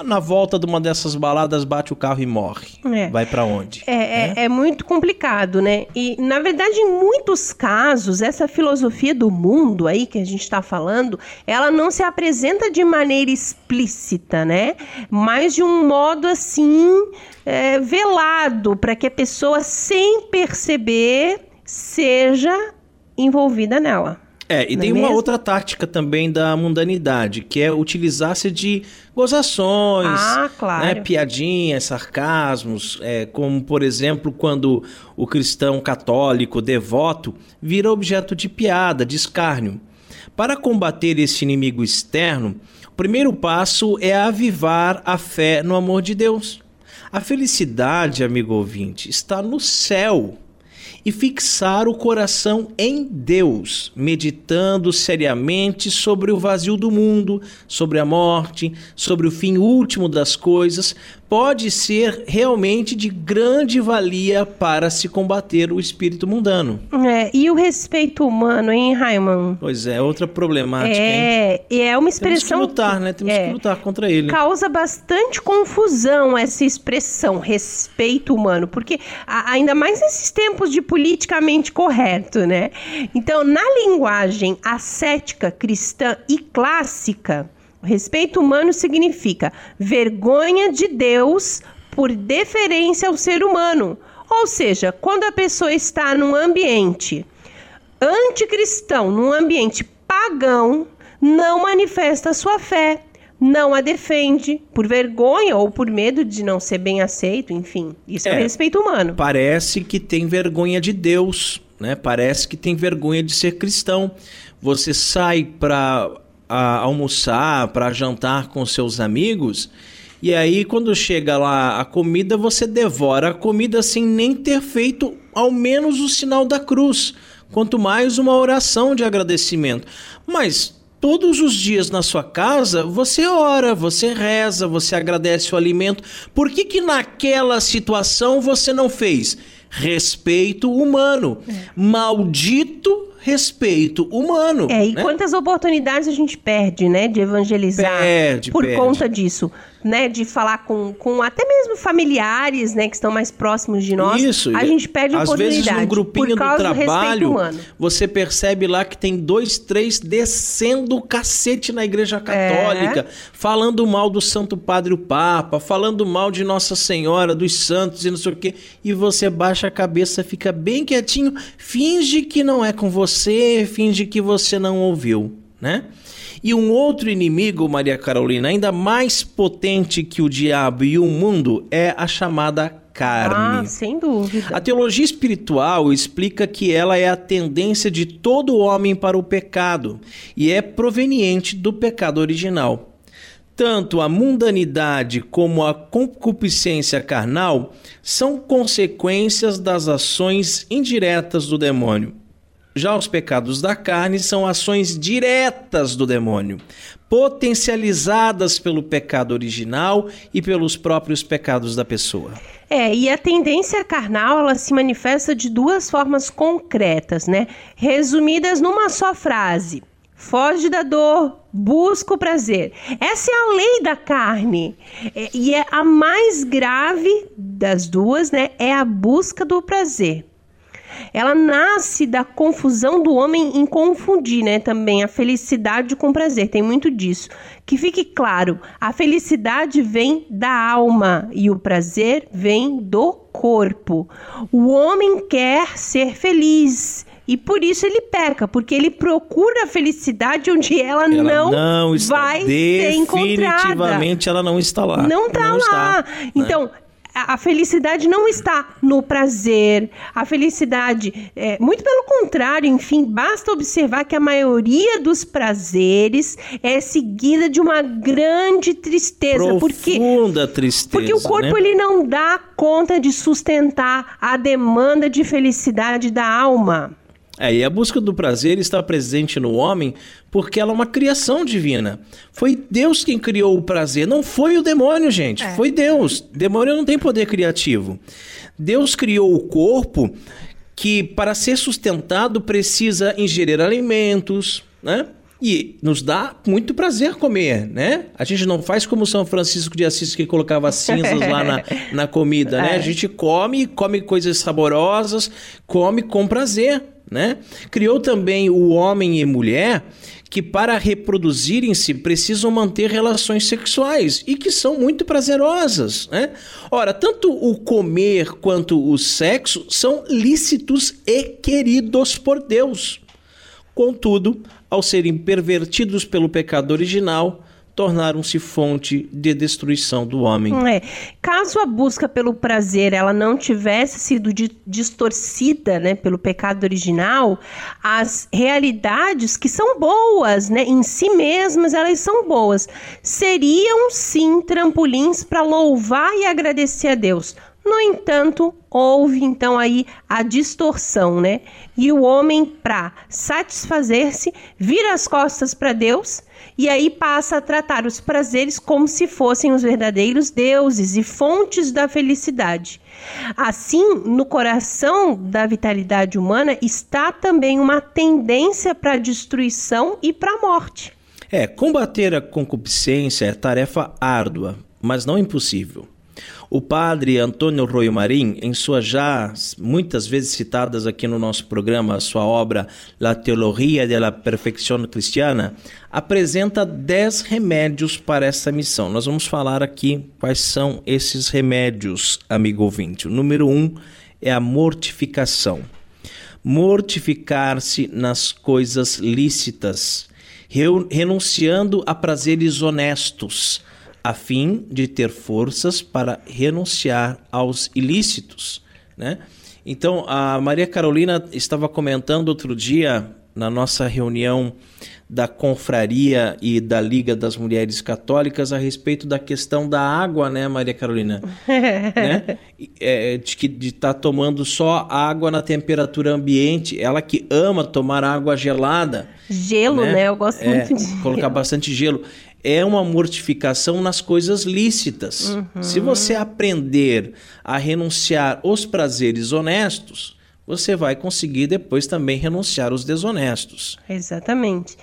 na volta de uma dessas baladas bate o carro e morre. É. Vai para onde? É, é, é, muito complicado, né? E na verdade, em muitos casos, essa filosofia do mundo aí que a gente está falando, ela não se apresenta de maneira explícita, né? Mas de um modo assim é, velado para que a pessoa, sem perceber, seja envolvida nela. É, e Não tem é uma mesmo? outra tática também da mundanidade, que é utilizar-se de gozações, Ah, claro. né, piadinhas, sarcasmos, é, como por exemplo quando o cristão católico devoto vira objeto de piada, de escárnio. Para combater esse inimigo externo, o primeiro passo é avivar a fé no amor de Deus. A felicidade, amigo ouvinte, está no céu e fixar o coração em Deus, meditando seriamente sobre o vazio do mundo, sobre a morte, sobre o fim último das coisas, pode ser realmente de grande valia para se combater o espírito mundano. É, e o respeito humano, hein, Raimon? Pois é, outra problemática, hein? É, e é uma Temos que expressão. lutar, né? Temos é, que lutar contra ele. Causa bastante confusão essa expressão, respeito humano, porque ainda mais nesses tempos de politicamente correto, né? Então, na linguagem ascética, cristã e clássica, respeito humano significa vergonha de Deus por deferência ao ser humano. Ou seja, quando a pessoa está num ambiente anticristão, num ambiente pagão, não manifesta sua fé, não a defende por vergonha ou por medo de não ser bem aceito, enfim. Isso é, É. respeito humano. Parece que tem vergonha de Deus, né? Parece que tem vergonha de ser cristão. Você sai para almoçar, para jantar com seus amigos, e aí quando chega lá a comida, você devora a comida sem nem ter feito ao menos o sinal da cruz, quanto mais uma oração de agradecimento. Mas Todos os dias na sua casa, você ora, você reza, você agradece o alimento. Por que que naquela situação você não fez? Respeito humano. Maldito respeito humano. É, e né? quantas oportunidades a gente perde, né, de evangelizar Perde, por perde. conta disso, né, de falar com, com até mesmo familiares, né, que estão mais próximos de nós. Isso. A gente perde Às oportunidade vezes num grupinho por causa do trabalho, você percebe lá que tem dois, três descendo o cacete na igreja católica, É. falando mal do Santo Padre o Papa, falando mal de Nossa Senhora, dos santos e não sei o quê, e você baixa a cabeça, fica bem quietinho, finge que não é com você, finge que você não ouviu, né? E um outro inimigo, Maria Carolina, ainda mais potente que o diabo e o mundo, é a chamada carne. Ah, sem dúvida. A teologia espiritual explica que ela é a tendência de todo homem para o pecado e é proveniente do pecado original. Tanto a mundanidade como a concupiscência carnal são consequências das ações indiretas do demônio. Já os pecados da carne são ações diretas do demônio, potencializadas pelo pecado original e pelos próprios pecados da pessoa. É, e a tendência carnal, ela se manifesta de duas formas concretas, né? Resumidas numa só frase. Foge da dor, busca o prazer. Essa é a lei da carne. É, e é a mais grave das duas, né? É a busca do prazer. Ela nasce da confusão do homem em confundir, né? Também a felicidade com o prazer. Tem muito disso. Que fique claro, a felicidade vem da alma e o prazer vem do corpo. O homem quer ser feliz. E por isso ele peca, porque ele procura a felicidade onde ela, Ela não, não está vai ser encontrada. definitivamente ela não está lá. Não tá lá. está, né? Então, a a felicidade não está no prazer. A felicidade, é, muito pelo contrário, enfim, basta observar que a maioria dos prazeres é seguida de uma grande tristeza. Porque, Profunda tristeza. porque o corpo né? ele não dá conta de sustentar a demanda de felicidade da alma. É, e a busca do prazer está presente no homem porque ela é uma criação divina. Foi Deus quem criou o prazer, não foi o demônio, gente. É. Foi Deus. Demônio não tem poder criativo. Deus criou o corpo que, para ser sustentado, precisa ingerir alimentos, né? E nos dá muito prazer comer, né? A gente não faz como São Francisco de Assis que colocava cinzas lá na, na comida, né? É. A gente come, come coisas saborosas, come com prazer, né? Criou também o homem e mulher que para reproduzirem-se precisam manter relações sexuais e que são muito prazerosas, né? Ora, tanto o comer quanto o sexo são lícitos e queridos por Deus. Contudo, ao serem pervertidos pelo pecado original, tornaram-se fonte de destruição do homem. É. Caso a busca pelo prazer ela não tivesse sido distorcida, né, pelo pecado original, as realidades que são boas, né, em si mesmas elas são boas, seriam sim trampolins para louvar e agradecer a Deus. No entanto, houve então aí a distorção, né? E o homem, para satisfazer-se, vira as costas para Deus e aí passa a tratar os prazeres como se fossem os verdadeiros deuses e fontes da felicidade. Assim, no coração da vitalidade humana está também uma tendência para a destruição e para a morte. É, combater a concupiscência é tarefa árdua, mas não impossível. O padre Antônio Royo Marim, em sua já muitas vezes citadas aqui no nosso programa, sua obra La Teologia de la Perfección Cristiana, apresenta dez remédios para essa missão. Nós vamos falar aqui quais são esses remédios, amigo ouvinte. O número um é a mortificação. Mortificar-se nas coisas lícitas, renunciando a prazeres honestos a fim de ter forças para renunciar aos ilícitos, né? Então, a Maria Carolina estava comentando outro dia na nossa reunião da confraria e da Liga das Mulheres Católicas a respeito da questão da água, né, Maria Carolina? né? É, de estar tá tomando só água na temperatura ambiente. Ela que ama tomar água gelada. Gelo, né? né? Eu gosto é, muito de colocar bastante gelo é uma mortificação nas coisas lícitas. Uhum. Se você aprender a renunciar aos prazeres honestos, você vai conseguir depois também renunciar aos desonestos. Exatamente.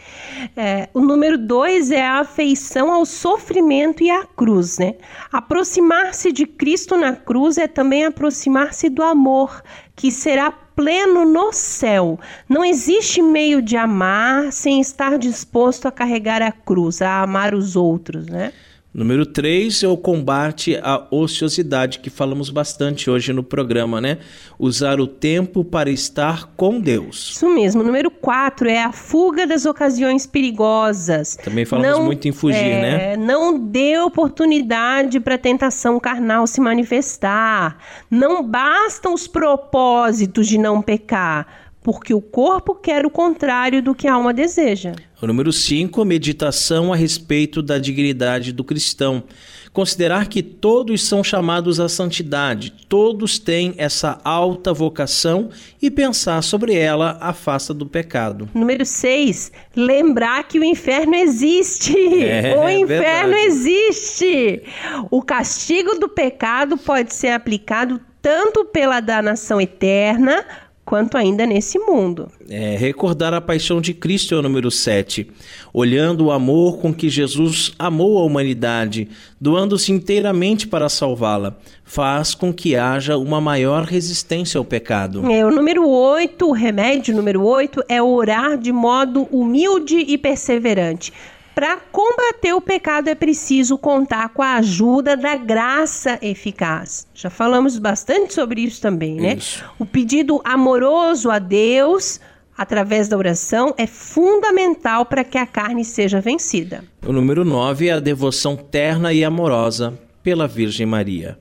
É, o número dois é a afeição ao sofrimento e à cruz, né? Aproximar-se de Cristo na cruz é também aproximar-se do amor, que será pleno no céu. Não existe meio de amar sem estar disposto a carregar a cruz, a amar os outros, né? Número 3 é o combate à ociosidade, que falamos bastante hoje no programa, né? Usar o tempo para estar com Deus. Isso mesmo. Número 4 é a fuga das ocasiões perigosas. Também falamos não, muito em fugir, é, né? Não dê oportunidade para a tentação carnal se manifestar. Não bastam os propósitos de não pecar porque o corpo quer o contrário do que a alma deseja. O número 5, meditação a respeito da dignidade do cristão. Considerar que todos são chamados à santidade, todos têm essa alta vocação e pensar sobre ela afasta do pecado. Número 6, lembrar que o inferno existe. É, o inferno verdade. existe. O castigo do pecado pode ser aplicado tanto pela danação eterna quanto ainda nesse mundo. É, recordar a paixão de Cristo é o número 7. Olhando o amor com que Jesus amou a humanidade, doando-se inteiramente para salvá-la, faz com que haja uma maior resistência ao pecado. É, o número 8, o remédio número 8 é orar de modo humilde e perseverante. Para combater o pecado é preciso contar com a ajuda da graça eficaz. Já falamos bastante sobre isso também, né? Isso. O pedido amoroso a Deus através da oração é fundamental para que a carne seja vencida. O número 9 é a devoção terna e amorosa pela Virgem Maria.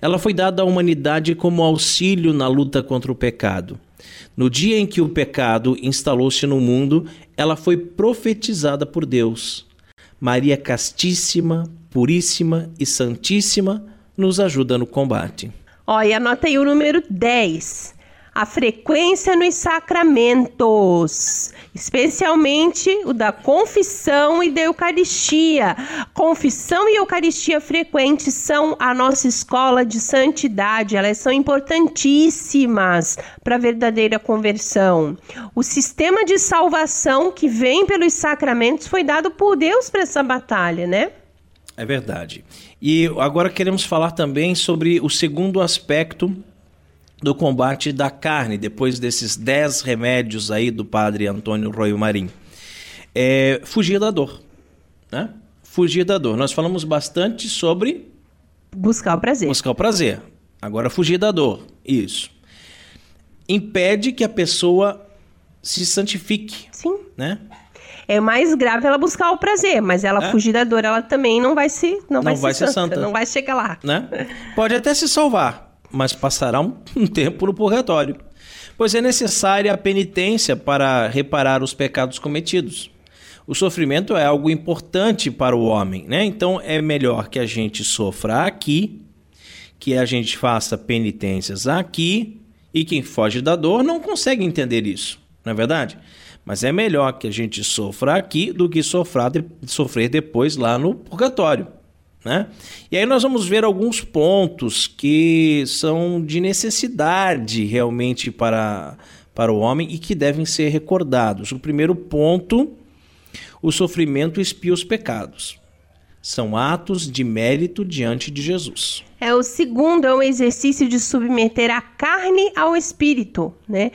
Ela foi dada à humanidade como auxílio na luta contra o pecado. No dia em que o pecado instalou-se no mundo, ela foi profetizada por Deus. Maria Castíssima, Puríssima e Santíssima nos ajuda no combate. Olha, anota aí o número 10 a frequência nos sacramentos, especialmente o da confissão e da Eucaristia. Confissão e Eucaristia frequente são a nossa escola de santidade, elas são importantíssimas para a verdadeira conversão. O sistema de salvação que vem pelos sacramentos foi dado por Deus para essa batalha, né? É verdade. E agora queremos falar também sobre o segundo aspecto do combate da carne, depois desses dez remédios aí do padre Antônio Royo Marim. É, fugir da dor. Né? Fugir da dor. Nós falamos bastante sobre. Buscar o prazer. Buscar o prazer. Agora, fugir da dor. Isso. Impede que a pessoa se santifique. Sim. Né? É mais grave ela buscar o prazer, mas ela é? fugir da dor, ela também não vai se não, não vai, vai ser, santa, santa, não vai chegar lá. Né? Pode até se salvar, mas passará um, um tempo no purgatório. Pois é necessária a penitência para reparar os pecados cometidos. O sofrimento é algo importante para o homem, né? Então é melhor que a gente sofra aqui, que a gente faça penitências aqui, e quem foge da dor não consegue entender isso, não é verdade? Mas é melhor que a gente sofra aqui do que sofrer, de, sofrer depois lá no purgatório. Né? E aí nós vamos ver alguns pontos que são de necessidade realmente para, para o homem e que devem ser recordados. O primeiro ponto, o sofrimento expia os pecados são atos de mérito diante de Jesus. É o segundo é um exercício de submeter a carne ao espírito, né?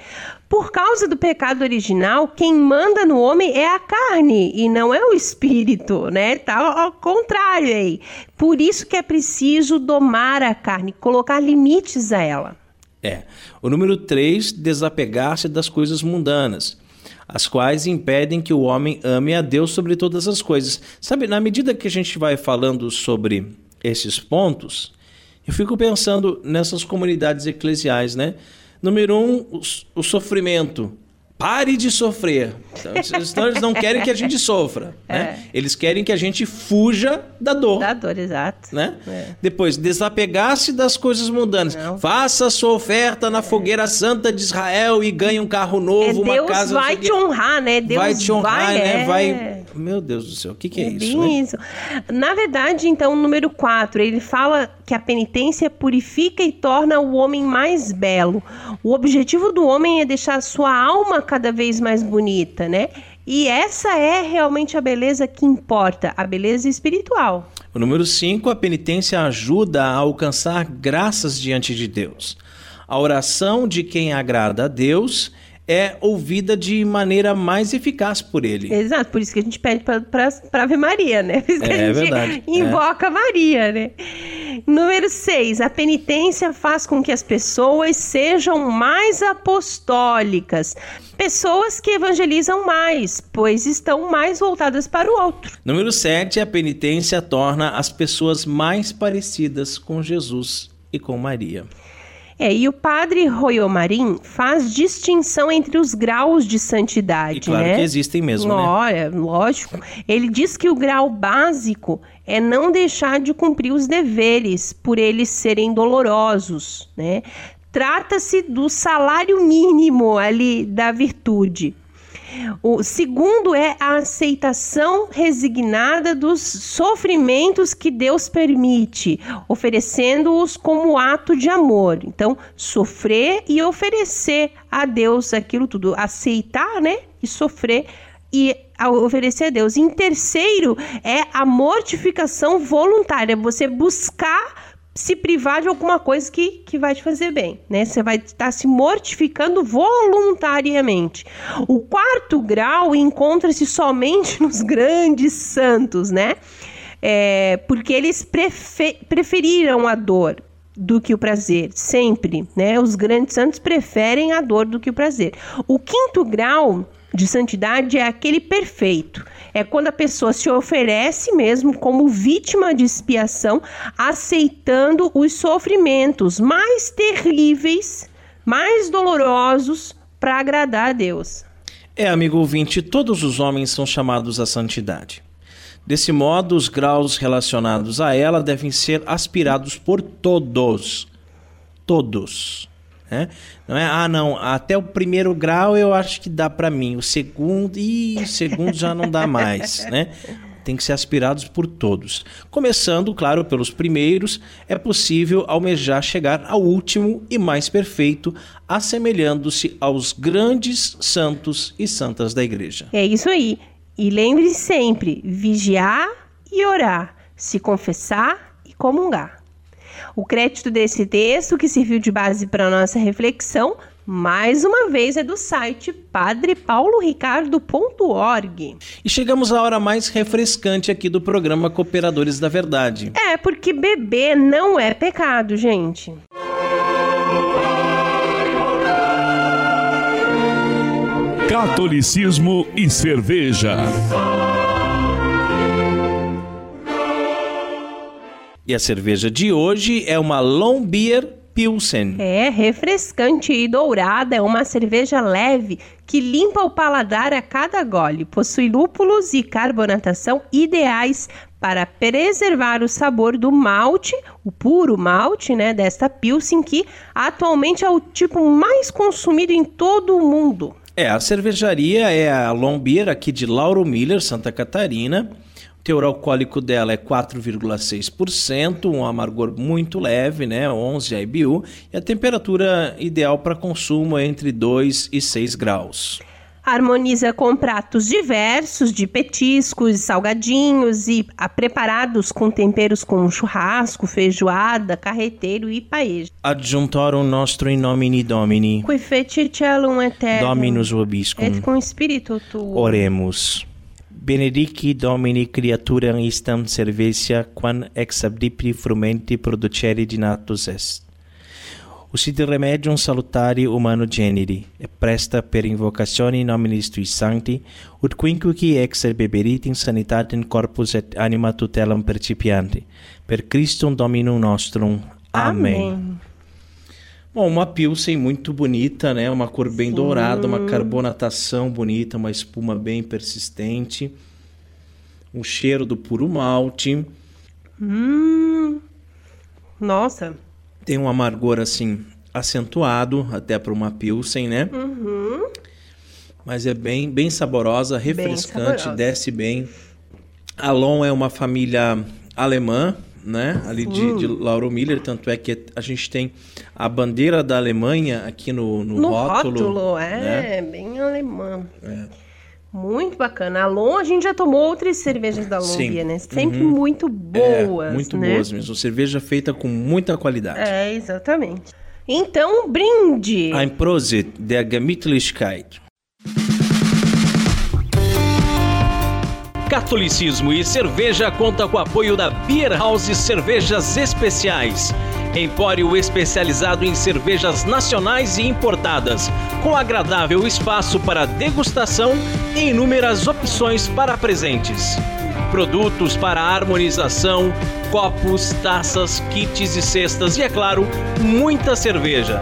Por causa do pecado original, quem manda no homem é a carne e não é o espírito, né? Tá ao contrário aí. Por isso que é preciso domar a carne, colocar limites a ela. É. O número 3, desapegar-se das coisas mundanas as quais impedem que o homem ame a Deus sobre todas as coisas. Sabe, na medida que a gente vai falando sobre esses pontos, eu fico pensando nessas comunidades eclesiais, né? Número um, o, o sofrimento. Pare de sofrer. Então, eles não querem que a gente sofra. Né? É. Eles querem que a gente fuja da dor. Da dor, exato. Né? É. Depois, desapegar-se das coisas mundanas. Não. Faça sua oferta na fogueira santa de Israel e ganhe um carro novo, é, uma Deus casa. Deus vai te honrar, né? Deus vai te honrar, vai, né? É. Vai. Meu Deus do céu, o que, que é, é isso? Bem né? isso. Na verdade, então, o número 4, ele fala que a penitência purifica e torna o homem mais belo. O objetivo do homem é deixar a sua alma cada vez mais bonita, né? E essa é realmente a beleza que importa, a beleza espiritual. O número 5, a penitência ajuda a alcançar graças diante de Deus. A oração de quem agrada a Deus é ouvida de maneira mais eficaz por ele. Exato, por isso que a gente pede para Ave Maria, né? Por isso que é, a gente verdade. invoca é. Maria, né? Número 6. A penitência faz com que as pessoas sejam mais apostólicas. Pessoas que evangelizam mais, pois estão mais voltadas para o outro. Número 7. A penitência torna as pessoas mais parecidas com Jesus e com Maria. É, e o padre Royomarim faz distinção entre os graus de santidade. E claro né? que existem mesmo, né? Olha, lógico. Ele diz que o grau básico é não deixar de cumprir os deveres por eles serem dolorosos, né? Trata-se do salário mínimo ali da virtude. O segundo é a aceitação resignada dos sofrimentos que Deus permite, oferecendo-os como ato de amor. Então, sofrer e oferecer a Deus aquilo tudo, aceitar, né? E sofrer e oferecer a Deus. Em terceiro é a mortificação voluntária, você buscar se privar de alguma coisa que, que vai te fazer bem, né? Você vai estar se mortificando voluntariamente. O quarto grau encontra-se somente nos grandes santos, né? É, porque eles prefer, preferiram a dor do que o prazer, sempre, né? Os grandes santos preferem a dor do que o prazer. O quinto grau de santidade é aquele perfeito. É quando a pessoa se oferece mesmo como vítima de expiação, aceitando os sofrimentos mais terríveis, mais dolorosos para agradar a Deus. É, amigo ouvinte, todos os homens são chamados à santidade. Desse modo, os graus relacionados a ela devem ser aspirados por todos. Todos. Né? Não é, ah, não, até o primeiro grau eu acho que dá para mim, o segundo, e o segundo já não dá mais, né? Tem que ser aspirados por todos. Começando, claro, pelos primeiros, é possível almejar chegar ao último e mais perfeito, assemelhando-se aos grandes santos e santas da igreja. É isso aí. E lembre se sempre: vigiar e orar, se confessar e comungar. O crédito desse texto, que serviu de base para a nossa reflexão, mais uma vez é do site padrepauloricardo.org. E chegamos à hora mais refrescante aqui do programa Cooperadores da Verdade. É, porque beber não é pecado, gente. Catolicismo e cerveja. E a cerveja de hoje é uma Long Beer Pilsen. É refrescante e dourada, é uma cerveja leve que limpa o paladar a cada gole. Possui lúpulos e carbonatação ideais para preservar o sabor do malte, o puro malte, né, desta Pilsen que atualmente é o tipo mais consumido em todo o mundo. É, a cervejaria é a Long Beer aqui de Lauro Miller, Santa Catarina teor alcoólico dela é 4,6%, um amargor muito leve, né, 11 IBU, e a temperatura ideal para consumo é entre 2 e 6 graus. Harmoniza com pratos diversos de petiscos, salgadinhos e a, preparados com temperos como churrasco, feijoada, carreteiro e paeja. Adjuntorum nostro in nomine Domini. Qui fecit eterno. Dominus vobiscum. Et com spiritu tuo. Oremos. Benedici Domini creatura istam cervecia quam ex abdipri frumenti producere dinatus est. Usit remedium salutari humano generi, e presta per invocatione nominis tui sancti, ut quinquici ex beberit in sanitatem corpus et anima tutelam percipianti, per Christum Dominum nostrum. Amém. Amém. Bom, uma pilsen muito bonita, né? Uma cor bem Sim. dourada, uma carbonatação bonita, uma espuma bem persistente, um cheiro do puro malte. Hum, nossa. Tem um amargor assim acentuado até para uma pilsen, né? Uhum. Mas é bem, bem saborosa, refrescante, bem saborosa. desce bem. Alon é uma família alemã, né? Ali de, de Lauro Miller, tanto é que a gente tem a bandeira da Alemanha aqui no, no, no rótulo. rótulo é, né? bem alemã. É. Muito bacana. A Lon, a gente já tomou outras cervejas da Lombia, né? Sempre uhum. muito boas. É, muito né? boas mesmo. Cerveja feita com muita qualidade. É, exatamente. Então, brinde! Ein Prosit der Gemütlichkeit. Catolicismo e Cerveja conta com o apoio da Beer House Cervejas Especiais. Empório especializado em cervejas nacionais e importadas, com agradável espaço para degustação e inúmeras opções para presentes. Produtos para harmonização, copos, taças, kits e cestas e, é claro, muita cerveja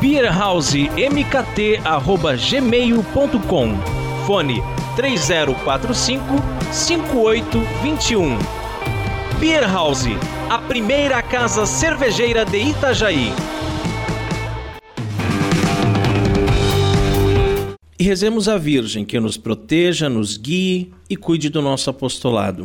beerhousemkt@gmail.com. Fone 3045 5821. Beer House, a primeira casa cervejeira de Itajaí. E rezemos a Virgem que nos proteja, nos guie e cuide do nosso apostolado.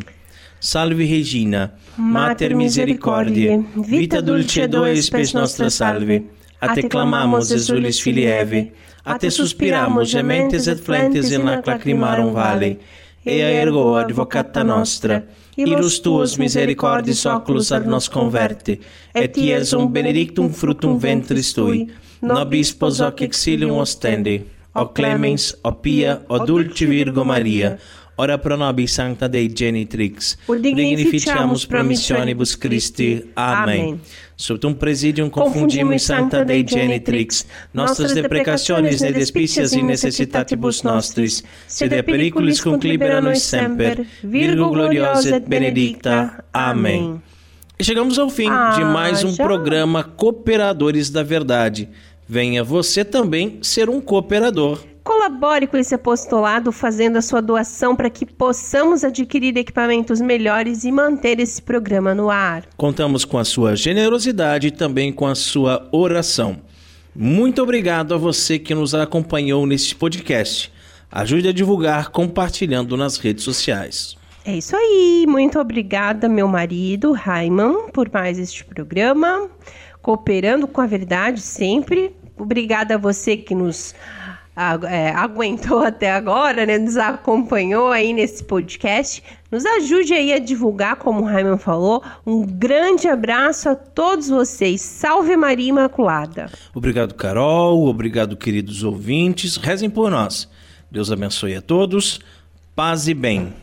Salve Regina, Mater Misericordiae, vita dulcedo espes nostra salve a te clamamos, exulis filii Eve, a te suspiramos, gementes et flentes in lac lacrimarum vale, ea ergo advocata nostra, ilus tuos misericordis oculus ad nos converte, et iesum benedictum fructum ventris tui, nobis pos hoc exilium ostendi, o clemens, o pia, o dulci Virgo Maria, ora pro nobis sancta Dei genitrix, dignificiamus promissionibus Christi. Amém. Amém. Sub um presidium confundimus sancta Dei genitrix, nostras deprecationes et despicias in necessitatibus nostris, sede periculis conclibera nos semper, Virgo gloriosa et benedicta. Amém. E chegamos ao fim ah, de mais um já? programa Cooperadores da Verdade. Venha você também ser um cooperador. Colabore com esse apostolado fazendo a sua doação para que possamos adquirir equipamentos melhores e manter esse programa no ar. Contamos com a sua generosidade e também com a sua oração. Muito obrigado a você que nos acompanhou neste podcast. Ajude a divulgar compartilhando nas redes sociais. É isso aí. Muito obrigada, meu marido, Raiman, por mais este programa. Cooperando com a verdade sempre. Obrigada a você que nos é, aguentou até agora, né? Nos acompanhou aí nesse podcast. Nos ajude aí a divulgar, como o Raiman falou. Um grande abraço a todos vocês. Salve Maria Imaculada. Obrigado, Carol. Obrigado, queridos ouvintes. Rezem por nós. Deus abençoe a todos. Paz e bem.